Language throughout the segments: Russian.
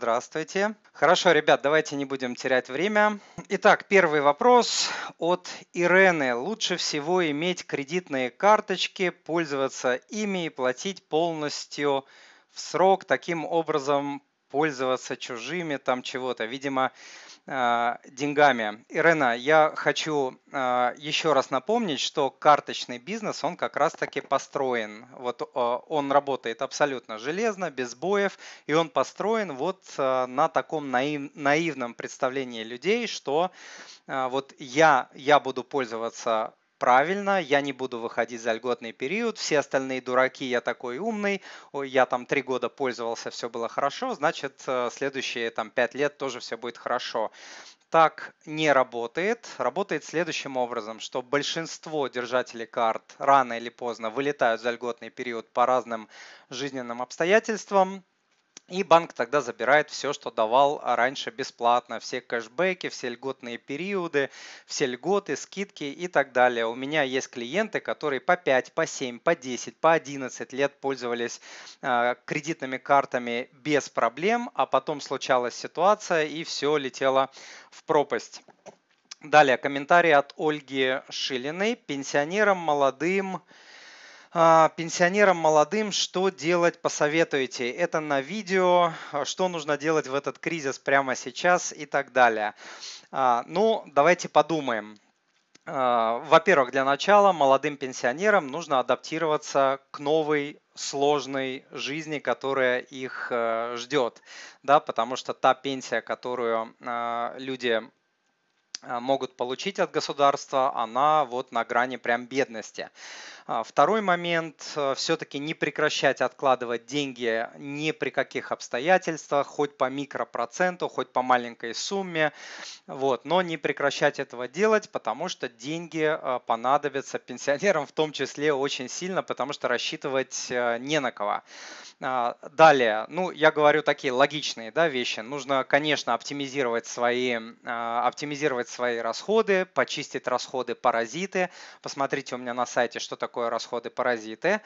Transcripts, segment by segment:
здравствуйте. Хорошо, ребят, давайте не будем терять время. Итак, первый вопрос от Ирены. Лучше всего иметь кредитные карточки, пользоваться ими и платить полностью в срок, таким образом пользоваться чужими там чего-то. Видимо, Э, деньгами. Ирена, я хочу э, еще раз напомнить, что карточный бизнес, он как раз-таки построен. Вот э, он работает абсолютно железно, без боев, и он построен вот на таком наив, наивном представлении людей, что вот я, я буду пользоваться правильно, я не буду выходить за льготный период, все остальные дураки, я такой умный, я там три года пользовался, все было хорошо, значит, э, следующие там пять лет тоже все будет хорошо. Так не работает. Работает следующим образом, что большинство держателей карт рано или поздно вылетают за льготный период по разным жизненным обстоятельствам, и банк тогда забирает все, что давал раньше бесплатно, все кэшбэки, все льготные периоды, все льготы, скидки и так далее. У меня есть клиенты, которые по 5, по 7, по 10, по 11 лет пользовались э, кредитными картами без проблем, а потом случалась ситуация и все летело в пропасть. Далее комментарий от Ольги Шилиной. Пенсионерам, молодым, а, пенсионерам молодым, что делать, посоветуете. Это на видео, а, что нужно делать в этот кризис прямо сейчас и так далее. А, ну, давайте подумаем. Во-первых, для начала молодым пенсионерам нужно адаптироваться к новой сложной жизни, которая их э, ждет, да, потому что та пенсия, которую люди могут получить от государства, она вот на грани прям бедности. А, второй момент, э, все-таки не прекращать откладывать деньги ни при каких обстоятельствах, хоть по микропроценту, хоть по маленькой сумме, вот, но не прекращать этого делать, потому что деньги э, понадобятся пенсионерам в том числе очень сильно, потому что рассчитывать э, не на кого. А, далее, ну, я говорю такие логичные да, вещи. Нужно, конечно, оптимизировать свои, а, оптимизировать свои расходы, почистить расходы паразиты. Посмотрите у меня на сайте, что такое такое расходы-паразиты.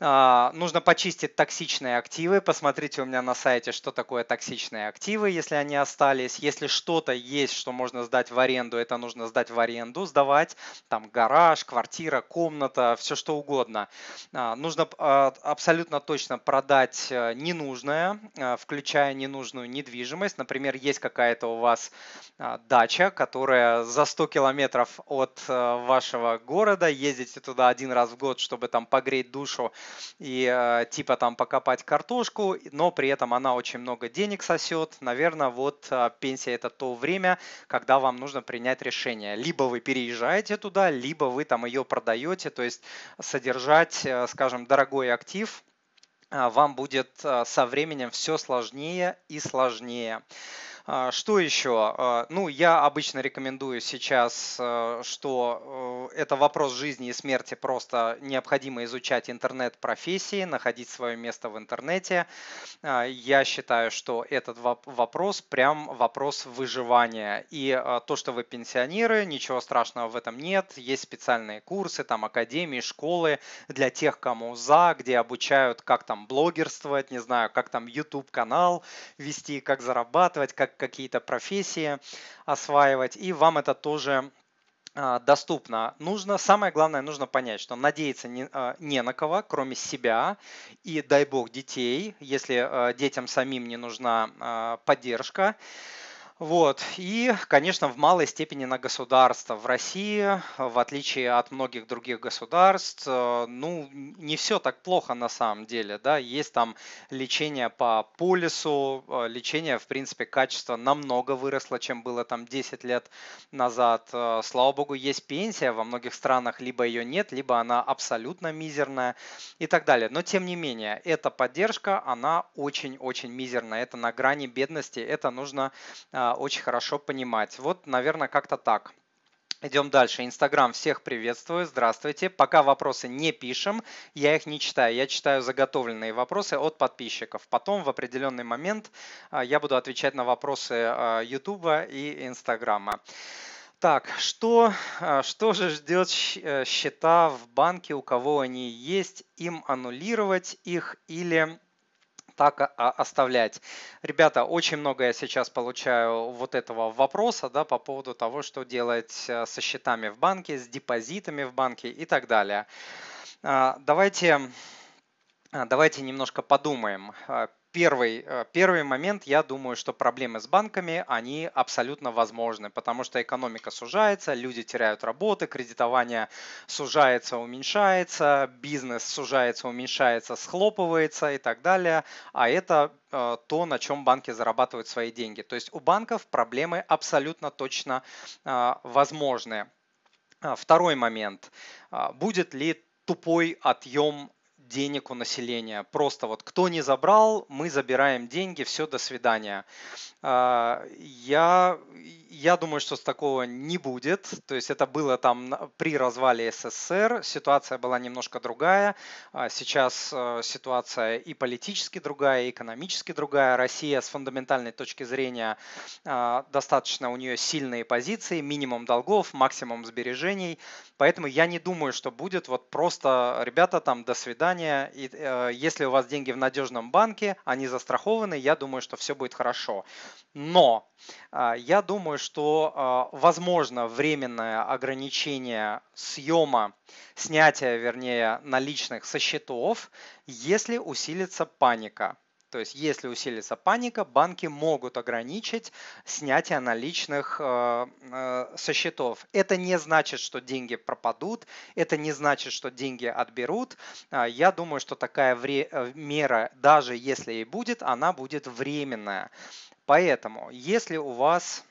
А, нужно почистить токсичные активы. Посмотрите у меня на сайте, что такое токсичные активы, если они остались. Если что-то есть, что можно сдать в аренду, это нужно сдать в аренду, сдавать. Там гараж, квартира, комната, все что угодно. А, нужно а, абсолютно точно продать э, ненужное, включая ненужную недвижимость. Например, есть какая-то у вас дача, которая за 100 километров от э, вашего города, ездите туда один раз раз в год, чтобы там погреть душу и э, типа там покопать картошку, но при этом она очень много денег сосет. Наверное, вот э, пенсия это то время, когда вам нужно принять решение. Либо вы переезжаете туда, либо вы там ее продаете, то есть содержать, э, скажем, дорогой актив вам будет со временем все сложнее и сложнее. А, что еще? А, ну, я обычно рекомендую сейчас, э, что э, это вопрос жизни и смерти, просто необходимо изучать интернет-профессии, находить свое место в интернете. А, я считаю, что этот вопрос прям вопрос выживания. И то, что вы пенсионеры, ничего страшного в этом нет. Есть специальные курсы, там академии, школы для тех, кому за, где обучают, как там блогерствовать, не знаю, как там YouTube канал вести, как зарабатывать, как какие-то профессии осваивать, и вам это тоже а, доступно. Нужно, самое главное, нужно понять, что надеяться не, а, не на кого, кроме себя и, дай бог, детей, если а, детям самим не нужна поддержка. Вот. И, конечно, в малой степени на государство. В России, в отличие от многих других государств, э, ну, не все так плохо на самом деле. Да? Есть там лечение по полису, э, лечение, в принципе, качество намного выросло, чем было там 10 лет назад. Э, слава богу, есть пенсия, во многих странах либо ее нет, либо она абсолютно мизерная и так далее. Но, тем не менее, эта поддержка, она очень-очень мизерная. Это на грани бедности, это нужно очень хорошо понимать. Вот, наверное, как-то так. Идем дальше. Инстаграм всех приветствую. Здравствуйте. Пока вопросы не пишем, я их не читаю. Я читаю заготовленные вопросы от подписчиков. Потом в определенный момент а, я буду отвечать на вопросы Ютуба и Инстаграма. Так, что, что же ждет э, счета в банке, у кого они есть, им аннулировать их или так оставлять. Ребята, очень много я сейчас получаю вот этого вопроса да, по поводу того, что делать э, со счетами в банке, с депозитами в банке и так далее. А, давайте, а, давайте немножко подумаем. Первый, э, первый момент, я думаю, что проблемы с банками, они абсолютно возможны, потому что экономика сужается, люди теряют работы, кредитование сужается, уменьшается, бизнес сужается, уменьшается, схлопывается и так далее. А это э, то, на чем банки зарабатывают свои деньги. То есть у банков проблемы абсолютно точно э, возможны. Второй момент. Будет ли тупой отъем денег у населения. Просто вот кто не забрал, мы забираем деньги, все, до свидания. А, я, я думаю, что с такого не будет. То есть это было там при развале СССР, ситуация была немножко другая. А сейчас э, ситуация и политически другая, и экономически другая. Россия с фундаментальной точки зрения а, достаточно у нее сильные позиции, минимум долгов, максимум сбережений. Поэтому я не думаю, что будет вот просто, ребята, там, до свидания. И, э, если у вас деньги в надежном банке, они застрахованы, я думаю, что все будет хорошо. Но э, я думаю, что э, возможно временное ограничение съема, снятия, вернее, наличных со счетов, если усилится паника. То есть если усилится паника, банки могут ограничить снятие наличных э, э, со счетов. Это не значит, что деньги пропадут, это не значит, что деньги отберут. А, я думаю, что такая э, мера, даже если и будет, она будет временная. Поэтому, если у вас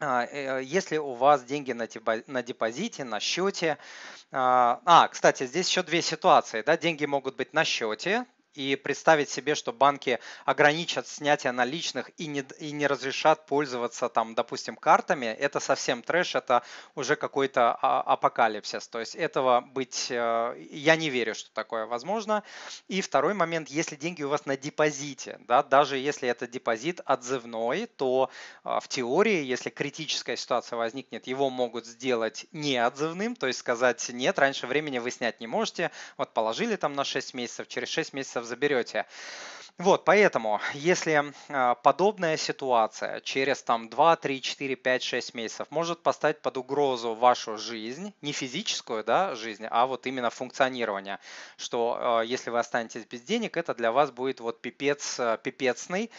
а, если у вас деньги на депозите, на счете. А, а, кстати, здесь еще две ситуации. Да? Деньги могут быть на счете, и представить себе, что банки ограничат снятие наличных и не, и не разрешат пользоваться там, допустим, картами, это совсем трэш, это уже какой-то а, апокалипсис. То есть этого быть, э, я не верю, что такое возможно. И второй момент, если деньги у вас на депозите, да, даже если это депозит отзывной, то а, в теории, если критическая ситуация возникнет, его могут сделать неотзывным, то есть сказать, нет, раньше времени вы снять не можете, вот положили там на 6 месяцев, через 6 месяцев заберете. Вот, поэтому, если а, подобная ситуация через там 2, 3, 4, 5, 6 месяцев может поставить под угрозу вашу жизнь, не физическую да, жизнь, а вот именно функционирование, что а, если вы останетесь без денег, это для вас будет вот пипец, а, пипецный,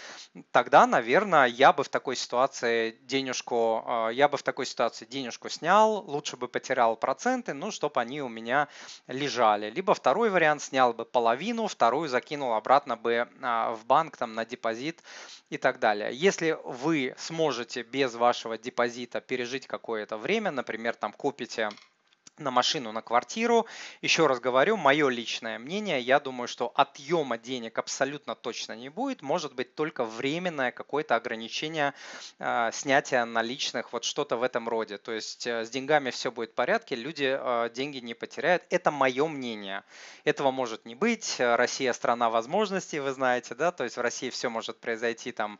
тогда, наверное, я бы в такой ситуации денежку, я бы в такой ситуации денежку снял, лучше бы потерял проценты, ну, чтобы они у меня лежали. Либо второй вариант, снял бы половину, вторую закинул обратно бы в банк, там, на депозит и так далее. Если вы сможете без вашего депозита пережить какое-то время, например, там купите на машину, на квартиру. Еще раз говорю, мое личное мнение, я думаю, что отъема денег абсолютно точно не будет. Может быть только временное какое-то ограничение э, снятия наличных, вот что-то в этом роде. То есть э, с деньгами все будет в порядке, люди э, деньги не потеряют. Это мое мнение. Этого может не быть. Россия страна возможностей, вы знаете, да, то есть в России все может произойти там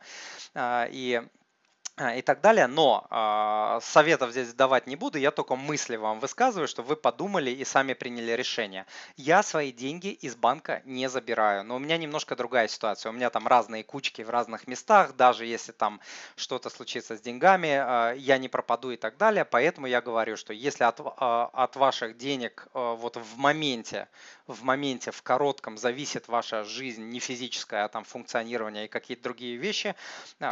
э, и и так далее. Но э, советов здесь давать не буду, я только мысли вам высказываю, чтобы вы подумали и сами приняли решение. Я свои деньги из банка не забираю, но у меня немножко другая ситуация. У меня там разные кучки в разных местах, даже если там что-то случится с деньгами, э, я не пропаду и так далее. Поэтому я говорю, что если от, э, от ваших денег э, вот в моменте, в моменте, в коротком зависит ваша жизнь, не физическая, а там функционирование и какие-то другие вещи,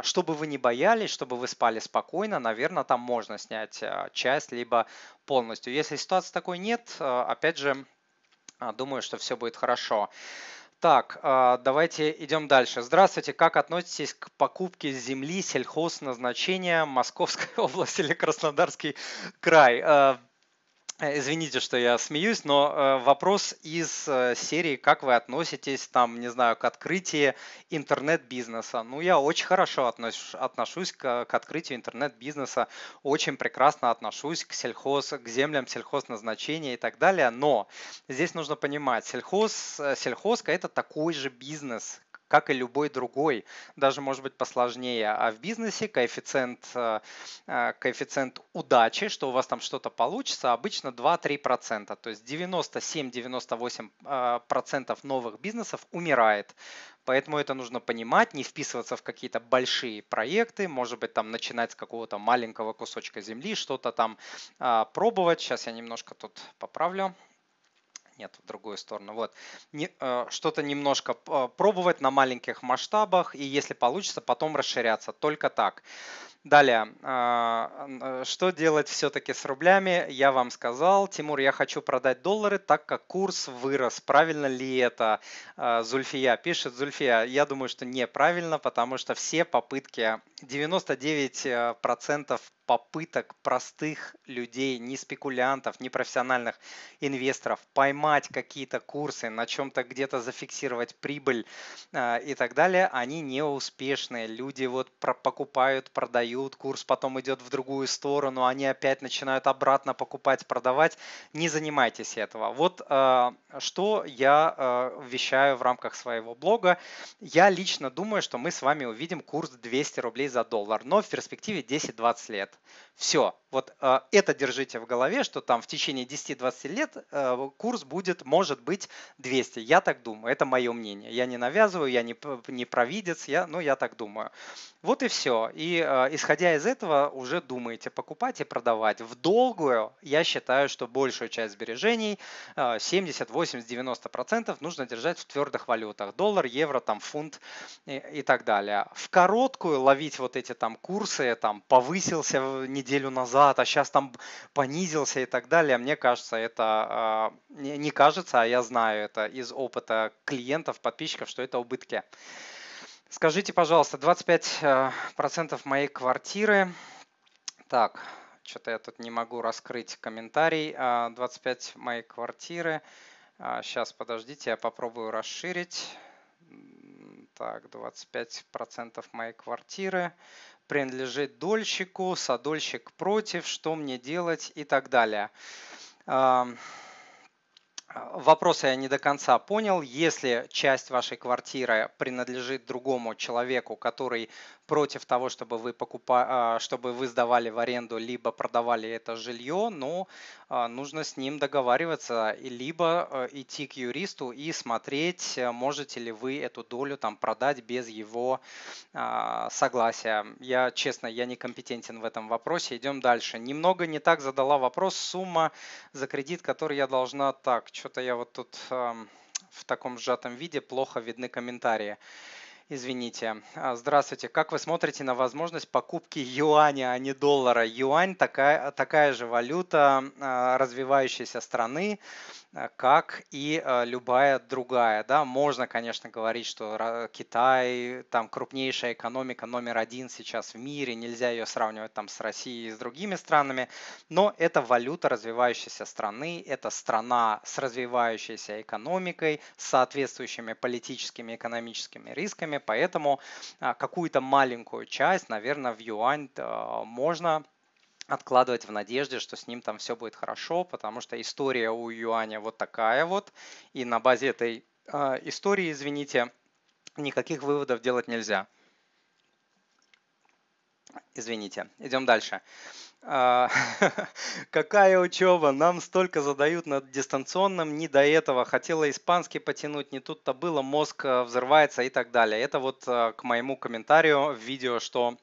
чтобы вы не боялись, чтобы вы спали спокойно, наверное, там можно снять а, часть, либо полностью. Если ситуации такой нет, а, опять же, а, думаю, что все будет хорошо. Так, давайте идем дальше. Здравствуйте, как относитесь к покупке земли сельхозназначения Московской области или Краснодарский край? Э, извините, что я смеюсь, но э, вопрос из э, серии, как вы относитесь, там, не знаю, к открытию интернет-бизнеса. Ну, я очень хорошо отношусь, отношусь к, к открытию интернет-бизнеса, очень прекрасно отношусь к сельхоз, к землям сельхозназначения и так далее, но здесь нужно понимать, сельхоз, сельхозка это такой же бизнес, как и любой другой, даже может быть посложнее. А в бизнесе коэффициент, э, э, коэффициент удачи, что у вас там что-то получится, обычно 2-3%. То есть 97-98% новых бизнесов умирает. Поэтому это нужно понимать, не вписываться в какие-то большие проекты, может быть, там начинать с какого-то маленького кусочка земли, что-то там пробовать. Сейчас я немножко тут поправлю нет, в другую сторону. Вот. Не, э, что-то немножко э, пробовать на маленьких масштабах, и если получится, потом расширяться. Только так. Далее, а, что делать все-таки с рублями? Я вам сказал, Тимур, я хочу продать доллары, так как курс вырос. Правильно ли это? А, Зульфия пишет, Зульфия, я думаю, что неправильно, потому что все попытки, 99% попыток простых людей, не спекулянтов, не профессиональных инвесторов поймать какие-то курсы, на чем-то где-то зафиксировать прибыль э, и так далее, они не успешные. Люди вот покупают, продают, курс потом идет в другую сторону, они опять начинают обратно покупать, продавать. Не занимайтесь этого. Вот э, что я э, вещаю в рамках своего блога. Я лично думаю, что мы с вами увидим курс 200 рублей за доллар, но в перспективе 10-20 лет. Все, вот э, это держите в голове, что там в течение 10-20 лет э, курс будет, может быть, 200. Я так думаю, это мое мнение. Я не навязываю, я не, не провидец, я, ну, я так думаю. Вот и все. И э, исходя из этого уже думаете покупать и продавать. В долгую я считаю, что большую часть сбережений, э, 70, 80, 90 процентов нужно держать в твердых валютах. Доллар, евро, там, фунт и, и так далее. В короткую ловить вот эти там курсы, там повысился неделю назад, а сейчас там понизился и так далее. Мне кажется, это э, не кажется, а я знаю это из опыта клиентов, подписчиков, что это убытки. Скажите, пожалуйста, 25% э, моей квартиры. Так, что-то я тут не могу раскрыть комментарий. 25 а, моей квартиры. Сейчас, а, подождите, я попробую расширить. Так, 25% моей квартиры принадлежит дольщику, садольщик против, что мне делать и так далее. Вопрос я не до конца понял. Если часть вашей квартиры принадлежит другому человеку, который против того, чтобы вы, покупа... А, чтобы вы сдавали в аренду, либо продавали это жилье, но а, нужно с ним договариваться, либо а, идти к юристу и смотреть, можете ли вы эту долю там продать без его согласия. Я, честно, я не компетентен в этом вопросе. Идем дальше. Немного не так задала вопрос. Сумма за кредит, который я должна... Так, что-то я вот тут в таком сжатом виде плохо видны комментарии. Извините. А, здравствуйте. Как вы смотрите на возможность покупки юаня, а не доллара? Юань такая, такая же валюта а, развивающейся страны. Э, как и э, любая другая. Да, можно, конечно, говорить, что Китай там крупнейшая экономика номер один сейчас в мире, нельзя ее сравнивать там с Россией и с другими странами, но это валюта развивающейся страны, это страна с развивающейся экономикой, с соответствующими политическими и экономическими рисками, поэтому а, какую-то маленькую часть, наверное, в юань э, можно откладывать в надежде, что с ним там все будет хорошо, потому что история у юаня вот такая вот, и на базе этой э, истории, извините, никаких выводов делать нельзя. Извините, идем дальше. А, какая учеба? Нам столько задают на дистанционном, не до этого. Хотела испанский потянуть, не тут-то было, мозг э, взрывается и так далее. Это вот к моему комментарию в видео, что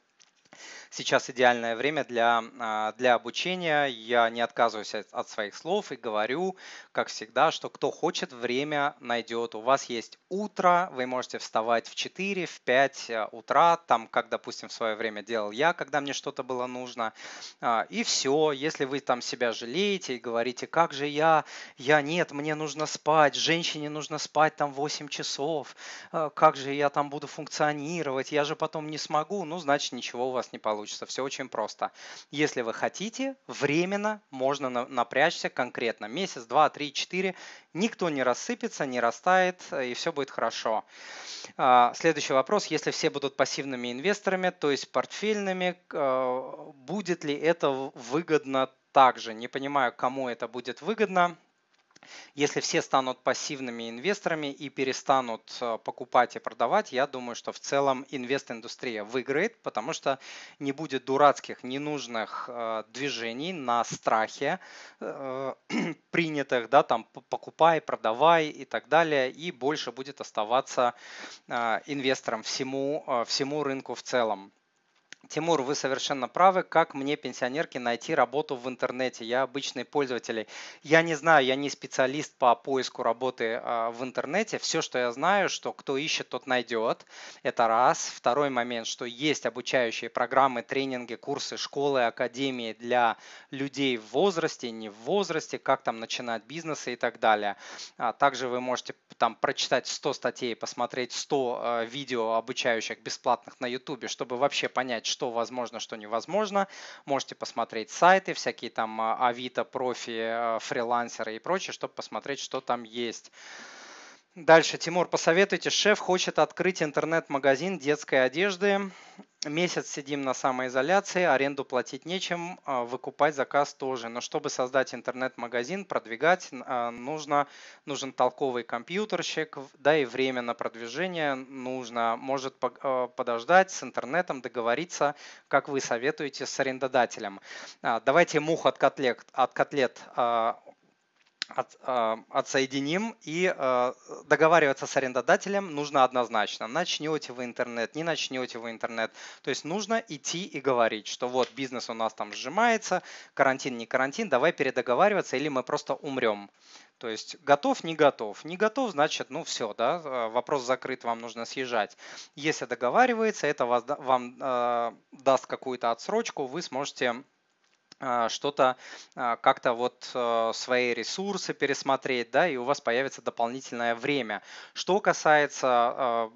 сейчас идеальное время для, а, для обучения. Я не отказываюсь от своих слов и говорю, как всегда, что кто хочет, время найдет. У вас есть утро, вы можете вставать в 4, в 5 э, утра, там, как, допустим, в свое время делал я, когда мне что-то было нужно. А, и все, если вы там себя жалеете и говорите, как же я, я нет, мне нужно спать, женщине нужно спать там 8 часов, как же я там буду функционировать, я же потом не смогу, ну, значит, ничего у вас не получится получится. Все очень просто. Если вы хотите, временно можно напрячься конкретно. Месяц, два, три, четыре. Никто не рассыпется, не растает, и все будет хорошо. А, следующий вопрос. Если все будут пассивными инвесторами, то есть портфельными, а, будет ли это выгодно также? Не понимаю, кому это будет выгодно. Если все станут пассивными инвесторами и перестанут э, покупать и продавать, я думаю, что в целом инвест-индустрия выиграет, потому что не будет дурацких, ненужных э, движений на страхе э, принятых, да, там покупай, продавай и так далее, и больше будет оставаться инвестором всему, всему рынку в целом. Тимур, вы совершенно правы. Как мне, пенсионерке, найти работу в интернете? Я обычный пользователь. Я не знаю, я не специалист по поиску работы а, в интернете. Все, что я знаю, что кто ищет, тот найдет. Это раз. Второй момент, что есть обучающие программы, тренинги, курсы, школы, академии для людей в возрасте, не в возрасте, как там начинать бизнесы и так далее. А также вы можете там прочитать 100 статей, посмотреть 100 а, видео обучающих бесплатных на YouTube, чтобы вообще понять, что возможно, что невозможно. Можете посмотреть сайты, всякие там а, Авито, профи, а, фрилансеры и прочее, чтобы посмотреть, что там есть. Дальше, Тимур, посоветуйте, шеф хочет открыть интернет-магазин детской одежды. Месяц сидим на самоизоляции, аренду платить нечем, а, выкупать заказ тоже. Но чтобы создать интернет-магазин, продвигать, а, нужно, нужен толковый компьютерщик, да и время на продвижение нужно. Может а, подождать с интернетом, договориться, как вы советуете, с арендодателем. Давайте мух от котлет, от котлет от, э, отсоединим и э, договариваться с арендодателем нужно однозначно. Начнете вы интернет, не начнете вы интернет. То есть нужно идти и говорить, что вот бизнес у нас там сжимается, карантин, не карантин, давай передоговариваться или мы просто умрем. То есть готов, не готов. Не готов, значит, ну все, да, э, вопрос закрыт, вам нужно съезжать. Если договаривается, это вас, вам э, даст какую-то отсрочку, вы сможете а, что-то а, как-то вот э, свои ресурсы пересмотреть, да, и у вас появится дополнительное время. Что касается а,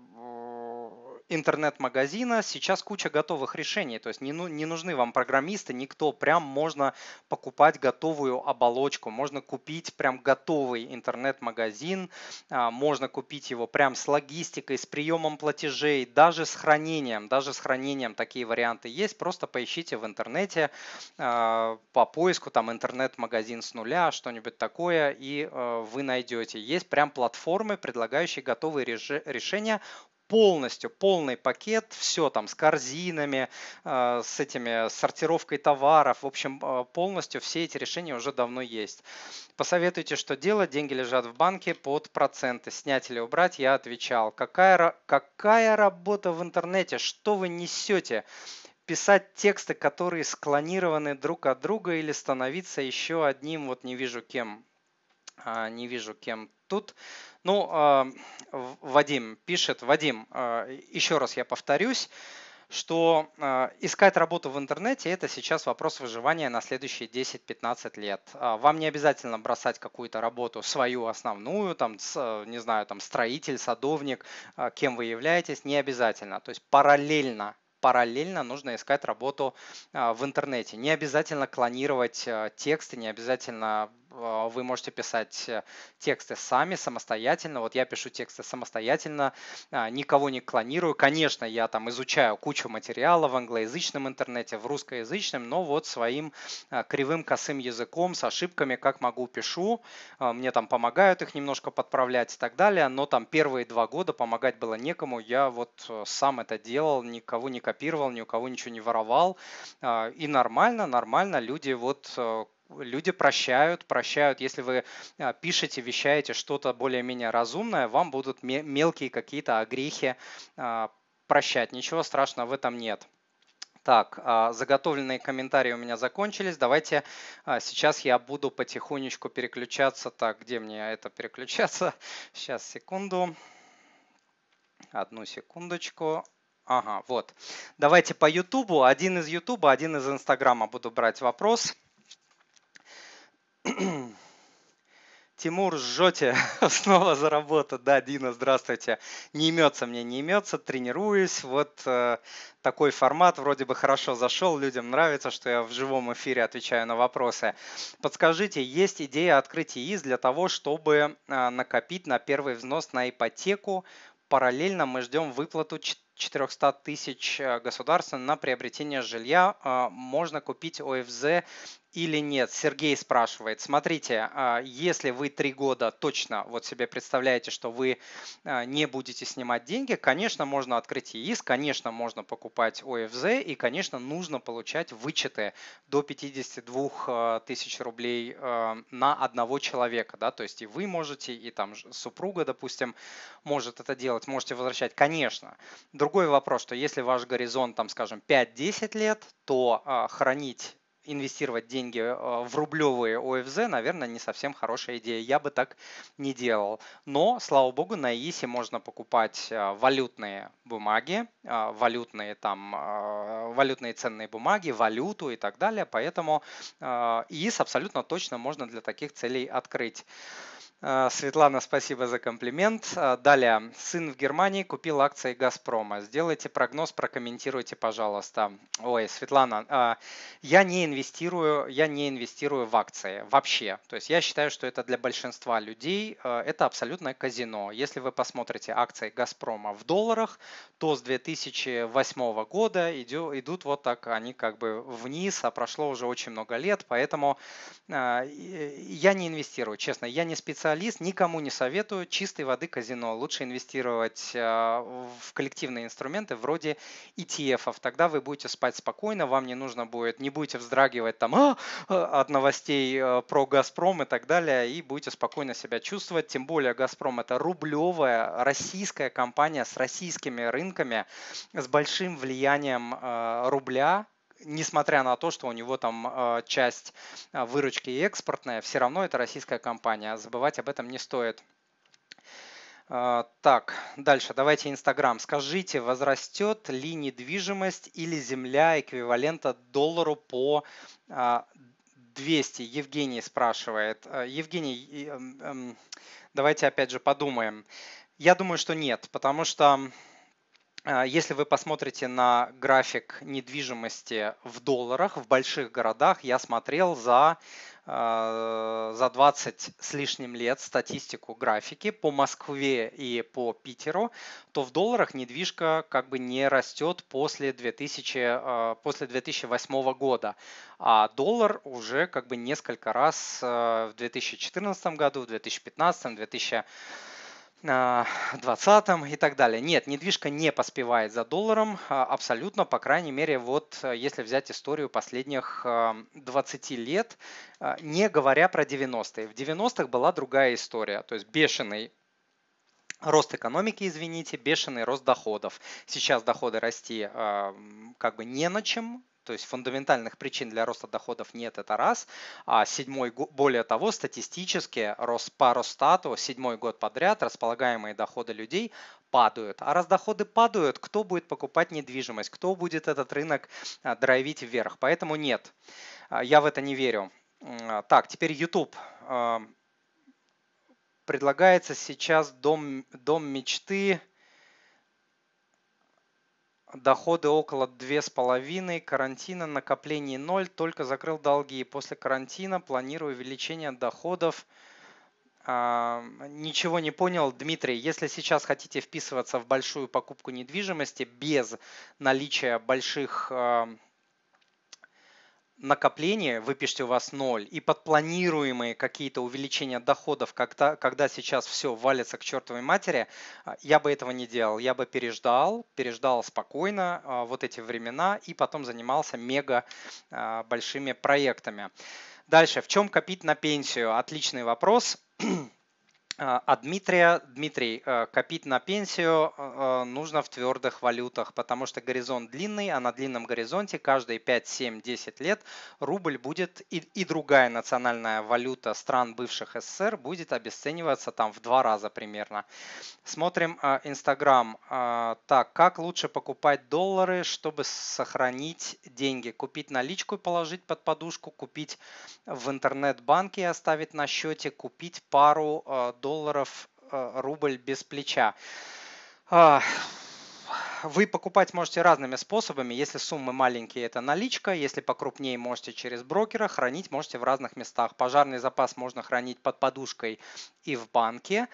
интернет-магазина сейчас куча готовых решений, то есть не, ну, не нужны вам программисты, никто, прям можно покупать готовую оболочку, можно купить прям готовый интернет-магазин, а, можно купить его прям с логистикой, с приемом платежей, даже с хранением, даже с хранением такие варианты есть, просто поищите в интернете а, по поиску там интернет-магазин с нуля, что-нибудь такое, и а, вы найдете. Есть прям платформы, предлагающие готовые решения полностью, полный пакет, все там с корзинами, э, с этими сортировкой товаров, в общем, э, полностью все эти решения уже давно есть. Посоветуйте, что делать, деньги лежат в банке под проценты, снять или убрать, я отвечал. Какая, какая работа в интернете, что вы несете? писать тексты, которые склонированы друг от друга или становиться еще одним, вот не вижу кем, а, не вижу кем тут. Ну, а, Вадим пишет, Вадим, а, еще раз я повторюсь, что искать работу в интернете – это сейчас вопрос выживания на следующие 10-15 лет. Вам не обязательно бросать какую-то работу свою основную, там, не знаю, там, строитель, садовник, кем вы являетесь, не обязательно. То есть параллельно параллельно нужно искать работу в интернете. Не обязательно клонировать тексты, не обязательно а, вы можете писать э, тексты сами, самостоятельно. Вот я пишу тексты самостоятельно, а, никого не клонирую. Конечно, я там изучаю кучу материала в англоязычном интернете, в русскоязычном, но вот своим а, кривым косым языком, с ошибками, как могу, пишу. Мне там помогают их немножко подправлять и так далее, но там первые два года помогать было некому. Я вот э, сам это делал, никого не копировал, ни у кого ничего не воровал. И нормально, нормально люди вот э, люди прощают, прощают. Если вы а, пишете, вещаете что-то более-менее разумное, вам будут мелкие какие-то огрехи а, прощать. Ничего страшного в этом нет. Так, а, заготовленные комментарии у меня закончились. Давайте сейчас я буду потихонечку переключаться. Так, где мне это переключаться? Сейчас, секунду. Одну секундочку. Ага, вот. Давайте по Ютубу. Один из Ютуба, один из Инстаграма буду брать вопрос. Тимур, жжете снова за работу. Да, Дина, здравствуйте. Не имется мне, не имется, тренируюсь. Вот э, такой формат вроде бы хорошо зашел, людям нравится, что я в живом эфире отвечаю на вопросы. Подскажите, есть идея открыть ИИС для того, чтобы э, накопить на первый взнос на ипотеку. Параллельно мы ждем выплату 400 тысяч э, государства на приобретение жилья. Э, можно купить ОФЗ или нет? Сергей спрашивает. Смотрите, а, если вы три года точно вот себе представляете, что вы а, не будете снимать деньги, конечно, можно открыть ИИС, конечно, можно покупать ОФЗ и, конечно, нужно получать вычеты до 52 а, тысяч рублей на одного человека, да, то есть и вы можете, и там супруга, допустим, может это делать, можете возвращать, конечно. Другой вопрос, что если ваш горизонт, там, скажем, 5-10 лет, то хранить инвестировать деньги э, в рублевые ОФЗ, наверное, не совсем хорошая идея. Я бы так не делал. Но, слава богу, на ИИСе можно покупать э, валютные бумаги, э, валютные там, валютные ценные бумаги, валюту и так далее. Поэтому ИИС абсолютно точно можно для таких целей открыть. А, Светлана, спасибо за комплимент. А, далее. Сын в Германии купил акции Газпрома. Сделайте прогноз, прокомментируйте, пожалуйста. Ой, Светлана, а, я не инвестирую, я не инвестирую в акции вообще. То есть я считаю, что это для большинства людей это абсолютное казино. Если вы посмотрите акции Газпрома в долларах, то с 2008 года идут вот так, они как бы вниз, а прошло уже очень много лет, поэтому я не инвестирую, честно, я не специалист специалист, никому не советую. Чистой воды казино. Лучше инвестировать а, в коллективные инструменты вроде ETF. Тогда вы будете спать спокойно, вам не нужно будет, не будете вздрагивать там а, а, от новостей про Газпром и так далее, и будете спокойно себя чувствовать. Тем более Газпром это рублевая российская компания с российскими рынками, с большим влиянием рубля несмотря на то, что у него там а, часть а, выручки экспортная, все равно это российская компания. Забывать об этом не стоит. А, так, дальше, давайте Инстаграм. Скажите, возрастет ли недвижимость или земля эквивалента доллару по 200? Евгений спрашивает. Евгений, давайте опять же подумаем. Я думаю, что нет, потому что а, если вы посмотрите на график недвижимости в долларах в больших городах, я смотрел за, а, за 20 с лишним лет статистику графики по Москве и по Питеру, то в долларах недвижка как бы не растет после, 2000, а, после 2008 года. А доллар уже как бы несколько раз в 2014 году, в 2015, 2000 20 и так далее. Нет, недвижка не поспевает за долларом а, абсолютно, по крайней мере, вот э, если взять историю последних 20 лет, а, не говоря про 90-е. В 90-х была другая история, то есть бешеный рост экономики, извините, бешеный рост доходов. Сейчас доходы расти как бы не на чем, то есть фундаментальных причин для роста доходов нет, это раз. А седьмой, более того, статистически рост по Росстату седьмой год подряд располагаемые доходы людей падают. А раз доходы падают, кто будет покупать недвижимость, кто будет этот рынок а, драйвить вверх? Поэтому нет, а, я в это не верю. Так, теперь YouTube. Предлагается сейчас дом, дом мечты доходы около две с половиной, карантина, накоплений ноль, только закрыл долги. После карантина планирую увеличение доходов. А, ничего не понял, Дмитрий. Если сейчас хотите вписываться в большую покупку недвижимости без наличия больших а, накопление, вы пишете у вас 0, и подпланируемые какие-то увеличения доходов, когда, когда сейчас все валится к чертовой матери, а, я бы этого не делал. Я бы переждал, переждал спокойно а, вот эти времена и потом занимался мега а, большими проектами. Дальше, в чем копить на пенсию? Отличный вопрос. А, а Дмитрия, Дмитрий, э, копить на пенсию э, э, нужно в твердых валютах, потому что горизонт длинный, а на длинном горизонте каждые 5, 7, 10 лет рубль будет и, и другая национальная валюта стран бывших СССР будет обесцениваться там в два раза примерно. Смотрим Инстаграм. Так, как лучше покупать доллары, чтобы сохранить деньги? Купить наличку и положить под подушку, купить в интернет-банке и оставить на счете, купить пару долларов долларов э, рубль без плеча. вы покупать можете разными способами. Если суммы маленькие, это наличка. Если покрупнее, можете через брокера. Хранить можете в разных местах. Пожарный запас можно хранить под подушкой и в банке.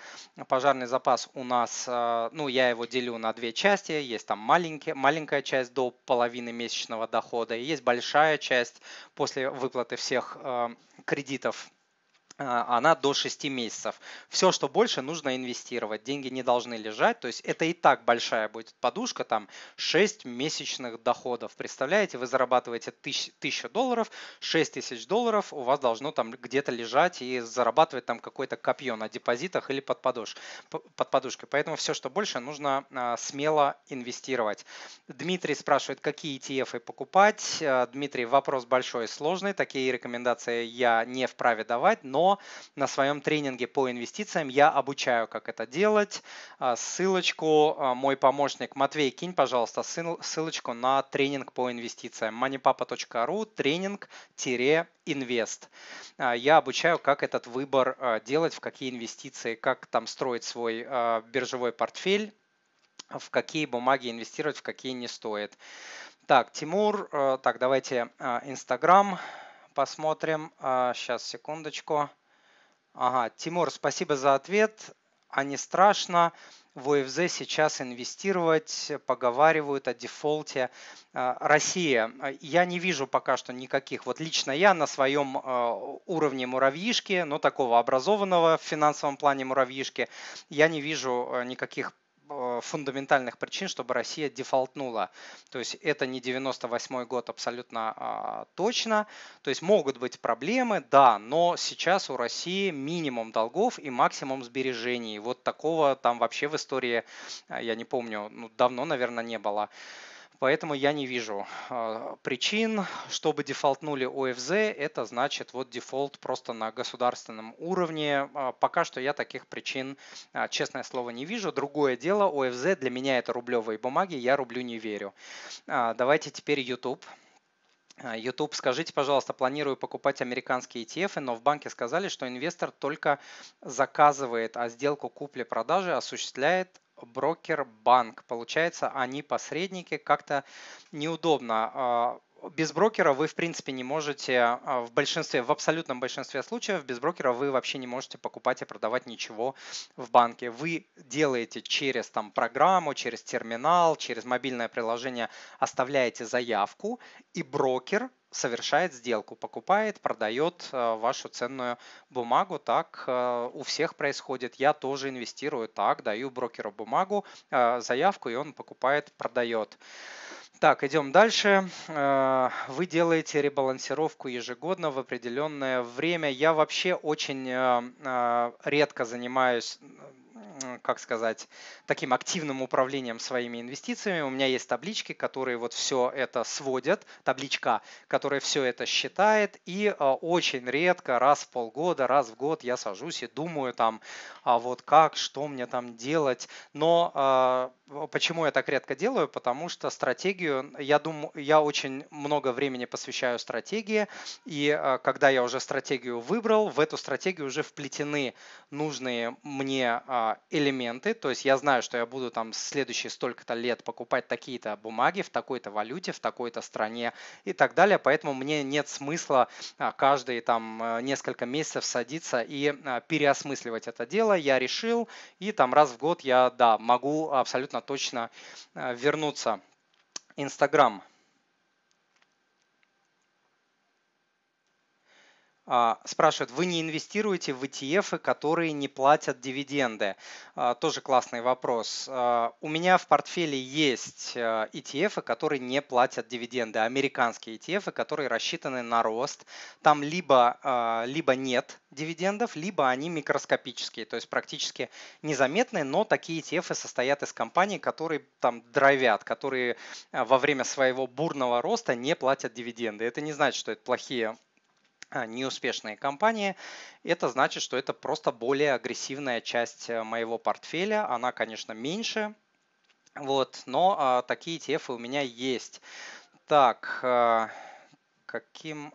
Пожарный запас у нас, э, ну, я его делю на две части. Есть там маленький, маленькая часть до половины месячного дохода. И есть большая часть после выплаты всех э, кредитов а, она до 6 месяцев. Все, что больше, нужно инвестировать. Деньги не должны лежать. То есть это и так большая будет подушка, там 6 месячных доходов. Представляете, вы зарабатываете 1000 долларов, 6 тысяч долларов у вас должно там где-то лежать и зарабатывать там какое-то копье на депозитах или под, подуш, под подушкой. Поэтому все, что больше, нужно а, смело инвестировать. Дмитрий спрашивает, какие ETF покупать. А, Дмитрий, вопрос большой и сложный. Такие рекомендации я не вправе давать, но на своем тренинге по инвестициям я обучаю, как это делать. А, ссылочку а, мой помощник Матвей, кинь, пожалуйста, ссылочку на тренинг по инвестициям. moneypapa.ru тренинг-инвест. А, я обучаю, как этот выбор делать, в какие инвестиции, как там строить свой биржевой портфель, в какие бумаги инвестировать, в какие не стоит. Так, Тимур, так, давайте Инстаграм посмотрим. Сейчас, а, секундочку. Ага, Тимур, спасибо за ответ. А не страшно в ОФЗ сейчас инвестировать, поговаривают о дефолте. А, Россия, я не вижу пока что никаких, вот лично я на своем а, уровне муравьишки, но такого образованного в финансовом плане муравьишки, я не вижу никаких фундаментальных причин, чтобы Россия дефолтнула. То есть это не 98 год абсолютно а, точно. То есть могут быть проблемы, да, но сейчас у России минимум долгов и максимум сбережений. Вот такого там вообще в истории, а, я не помню, ну, давно, наверное, не было. Поэтому я не вижу э, причин, чтобы дефолтнули ОФЗ. Это значит вот дефолт просто на государственном уровне. Э, пока что я таких причин, э, честное слово, не вижу. Другое дело, ОФЗ для меня это рублевые бумаги, я рублю не верю. Давайте теперь YouTube. YouTube, скажите, пожалуйста, планирую покупать американские ETF, но в банке сказали, что инвестор только заказывает, а сделку купли-продажи осуществляет брокер-банк. Получается, они посредники, как-то неудобно. А, без брокера вы, в принципе, не можете а, в большинстве, в абсолютном большинстве случаев, без брокера вы вообще не можете покупать и продавать ничего в банке. Вы делаете через там программу, через терминал, через мобильное приложение, оставляете заявку, и брокер совершает сделку, покупает, продает э, вашу ценную бумагу. Так э, у всех происходит. Я тоже инвестирую так, даю брокеру бумагу, э, заявку, и он покупает, продает. Так, идем дальше. Вы делаете ребалансировку ежегодно в определенное время. Я вообще очень редко занимаюсь как сказать, таким активным управлением своими инвестициями. У меня есть таблички, которые вот все это сводят, табличка, которая все это считает, и а, очень редко, раз в полгода, раз в год я сажусь и думаю там, а вот как, что мне там делать. Но а, почему я так редко делаю? Потому что стратегию, я думаю, я очень много времени посвящаю стратегии, и а, когда я уже стратегию выбрал, в эту стратегию уже вплетены нужные мне элементы, то есть я знаю, что я буду там следующие столько-то лет покупать такие-то бумаги в такой-то валюте, в такой-то стране и так далее, поэтому мне нет смысла а, каждые там э, несколько месяцев садиться и а, переосмысливать это дело. Я решил, и там раз в год я, да, могу абсолютно точно э, вернуться. Инстаграм. Спрашивают, вы не инвестируете в ETF, которые не платят дивиденды? А, тоже классный вопрос. А, у меня в портфеле есть ETF, которые не платят дивиденды, американские ETF, которые рассчитаны на рост. Там либо, либо нет дивидендов, либо они микроскопические, то есть практически незаметные, но такие ETF состоят из компаний, которые там драйвят, которые во время своего бурного роста не платят дивиденды. Это не значит, что это плохие а, неуспешные компании, это значит, что это просто более агрессивная часть э, моего портфеля. Она, конечно, меньше, вот, но а, такие ETF у меня есть. Так, а, каким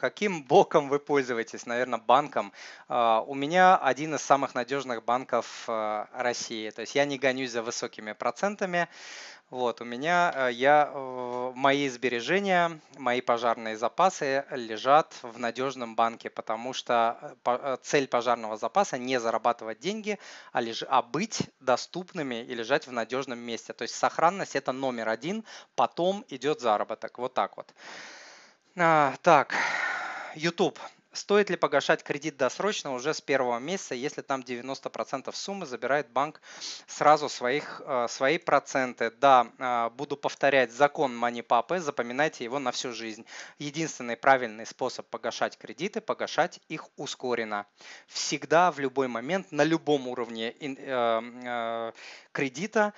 каким боком вы пользуетесь? Наверное, банком. А, у меня один из самых надежных банков а, России. То есть я не гонюсь за высокими процентами. Вот, у меня, э, я, мои сбережения, мои пожарные запасы лежат в надежном банке, потому что цель пожарного запаса не зарабатывать деньги, а, леж, а быть доступными и лежать в надежном месте. То есть сохранность это номер один, потом идет заработок. Вот так вот. А, так, YouTube. Стоит ли погашать кредит досрочно уже с первого месяца, если там 90% суммы забирает банк сразу своих, э, свои проценты? Да, э, буду повторять закон Мани Папы, запоминайте его на всю жизнь. Единственный правильный способ погашать кредиты, погашать их ускоренно. Всегда, в любой момент, на любом уровне э, кредита,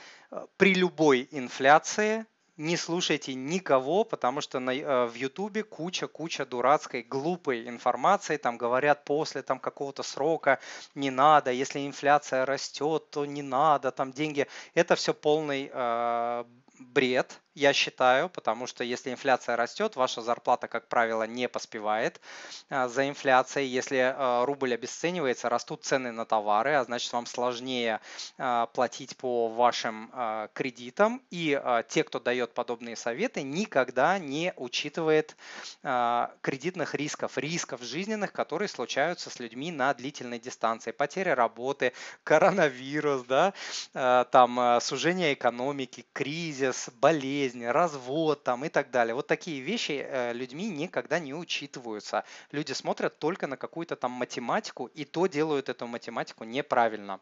при любой инфляции не слушайте никого, потому что на, э, в Ютубе куча-куча дурацкой, глупой информации. Там говорят, после там какого-то срока не надо, если инфляция растет, то не надо, там деньги. Это все полный э, бред я считаю, потому что если инфляция растет, ваша зарплата, как правило, не поспевает а, за инфляцией. Если а, рубль обесценивается, растут цены на товары, а значит вам сложнее а, платить по вашим кредитам. И те, кто дает подобные советы, никогда не учитывает кредитных рисков, рисков жизненных, которые случаются с людьми на длительной дистанции. Потеря работы, коронавирус, да, там сужение экономики, кризис, болезнь болезни, развод там и так далее. Вот такие вещи э, людьми никогда не учитываются. Люди смотрят только на какую-то там математику и то делают эту математику неправильно.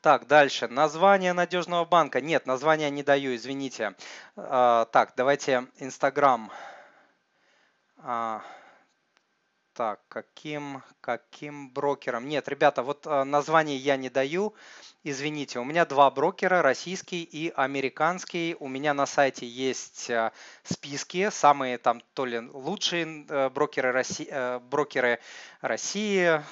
Так, дальше. Название надежного банка. Нет, название не даю, извините. А, так, давайте Инстаграм. А, так, каким, каким брокером? Нет, ребята, вот а, название я не даю. Извините, у меня два брокера, российский и американский. У меня на сайте есть а, списки, самые там то ли лучшие э, брокеры России, э, брокеры России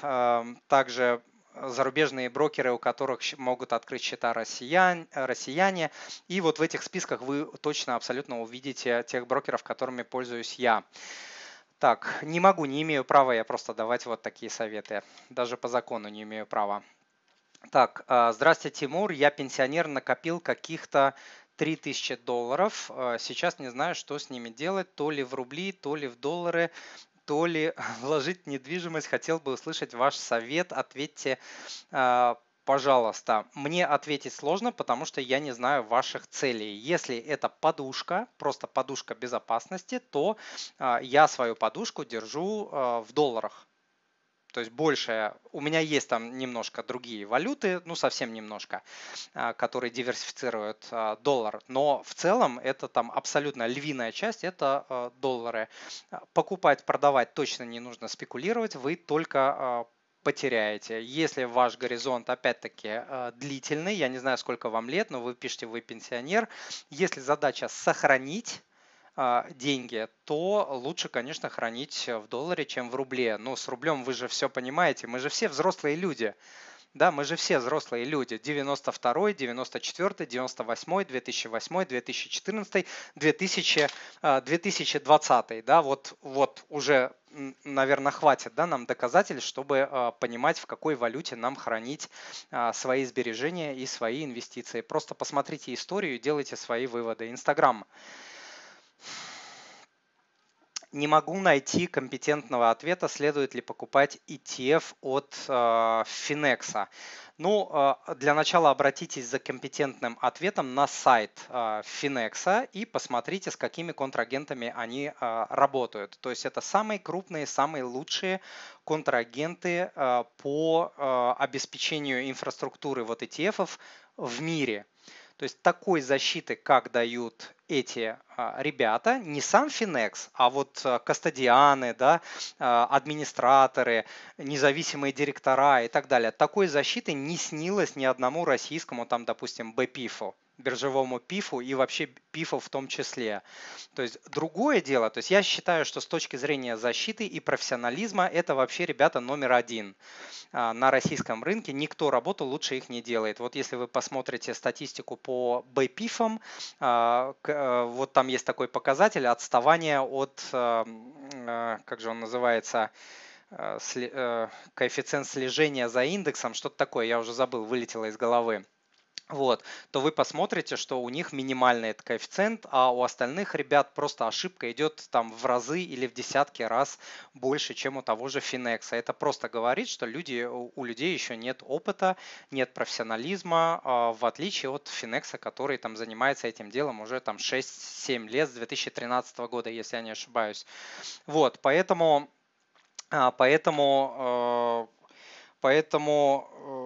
также зарубежные брокеры, у которых могут открыть счета россиян, россияне. И вот в этих списках вы точно абсолютно увидите тех брокеров, которыми пользуюсь я. Так, не могу, не имею права я просто давать вот такие советы. Даже по закону не имею права. Так, а, здравствуйте, Тимур. Я пенсионер, накопил каких-то 3000 долларов. А, сейчас не знаю, что с ними делать. То ли в рубли, то ли в доллары, то ли вложить в недвижимость. Хотел бы услышать ваш совет. Ответьте, а, пожалуйста. Мне ответить сложно, потому что я не знаю ваших целей. Если это подушка, просто подушка безопасности, то я свою подушку держу в долларах то есть больше. У меня есть там немножко другие валюты, ну совсем немножко, а, которые диверсифицируют а, доллар, но в целом это там абсолютно львиная часть, это а, доллары. Покупать, продавать точно не нужно спекулировать, вы только потеряете. Если ваш горизонт, опять-таки, длительный, я не знаю, сколько вам лет, но вы пишете, вы пенсионер, если задача сохранить а, деньги, то лучше, конечно, хранить в долларе, чем в рубле. Ну, с рублем вы же все понимаете, мы же все взрослые люди. Да, мы же все взрослые люди. 92, 94, 98, 2008, 2014, 2000, 2020. Да, вот, вот уже, наверное, хватит да, нам доказательств, чтобы а, понимать, в какой валюте нам хранить а, свои сбережения и свои инвестиции. Просто посмотрите историю и делайте свои выводы. Инстаграм. Не могу найти компетентного ответа, следует ли покупать ETF от э, Finex. Ну, э, для начала обратитесь за компетентным ответом на сайт э, Finex и посмотрите, с какими контрагентами они э, работают. То есть это самые крупные, самые лучшие контрагенты э, по э, обеспечению инфраструктуры вот ETF в мире. То есть такой защиты, как дают эти а, ребята, не сам Finex, а вот а, кастодианы, да, а, администраторы, независимые директора и так далее. Такой защиты не снилось ни одному российскому, там, допустим, БПИФу биржевому пифу и вообще пифу в том числе. То есть другое дело, то есть я считаю, что с точки зрения защиты и профессионализма это вообще ребята номер один а, на российском рынке. Никто работу лучше их не делает. Вот если вы посмотрите статистику по бпифам, а, вот там есть такой показатель отставания от как же он называется, коэффициент слежения за индексом, что-то такое, я уже забыл, вылетело из головы вот, то вы посмотрите, что у них минимальный этот коэффициент, а у остальных ребят просто ошибка идет там в разы или в десятки раз больше, чем у того же Finex. Это просто говорит, что люди, у людей еще нет опыта, нет профессионализма, а, в отличие от Finex, который там занимается этим делом уже там 6-7 лет с 2013 года, если я не ошибаюсь. Вот, поэтому, а, поэтому, э, поэтому э,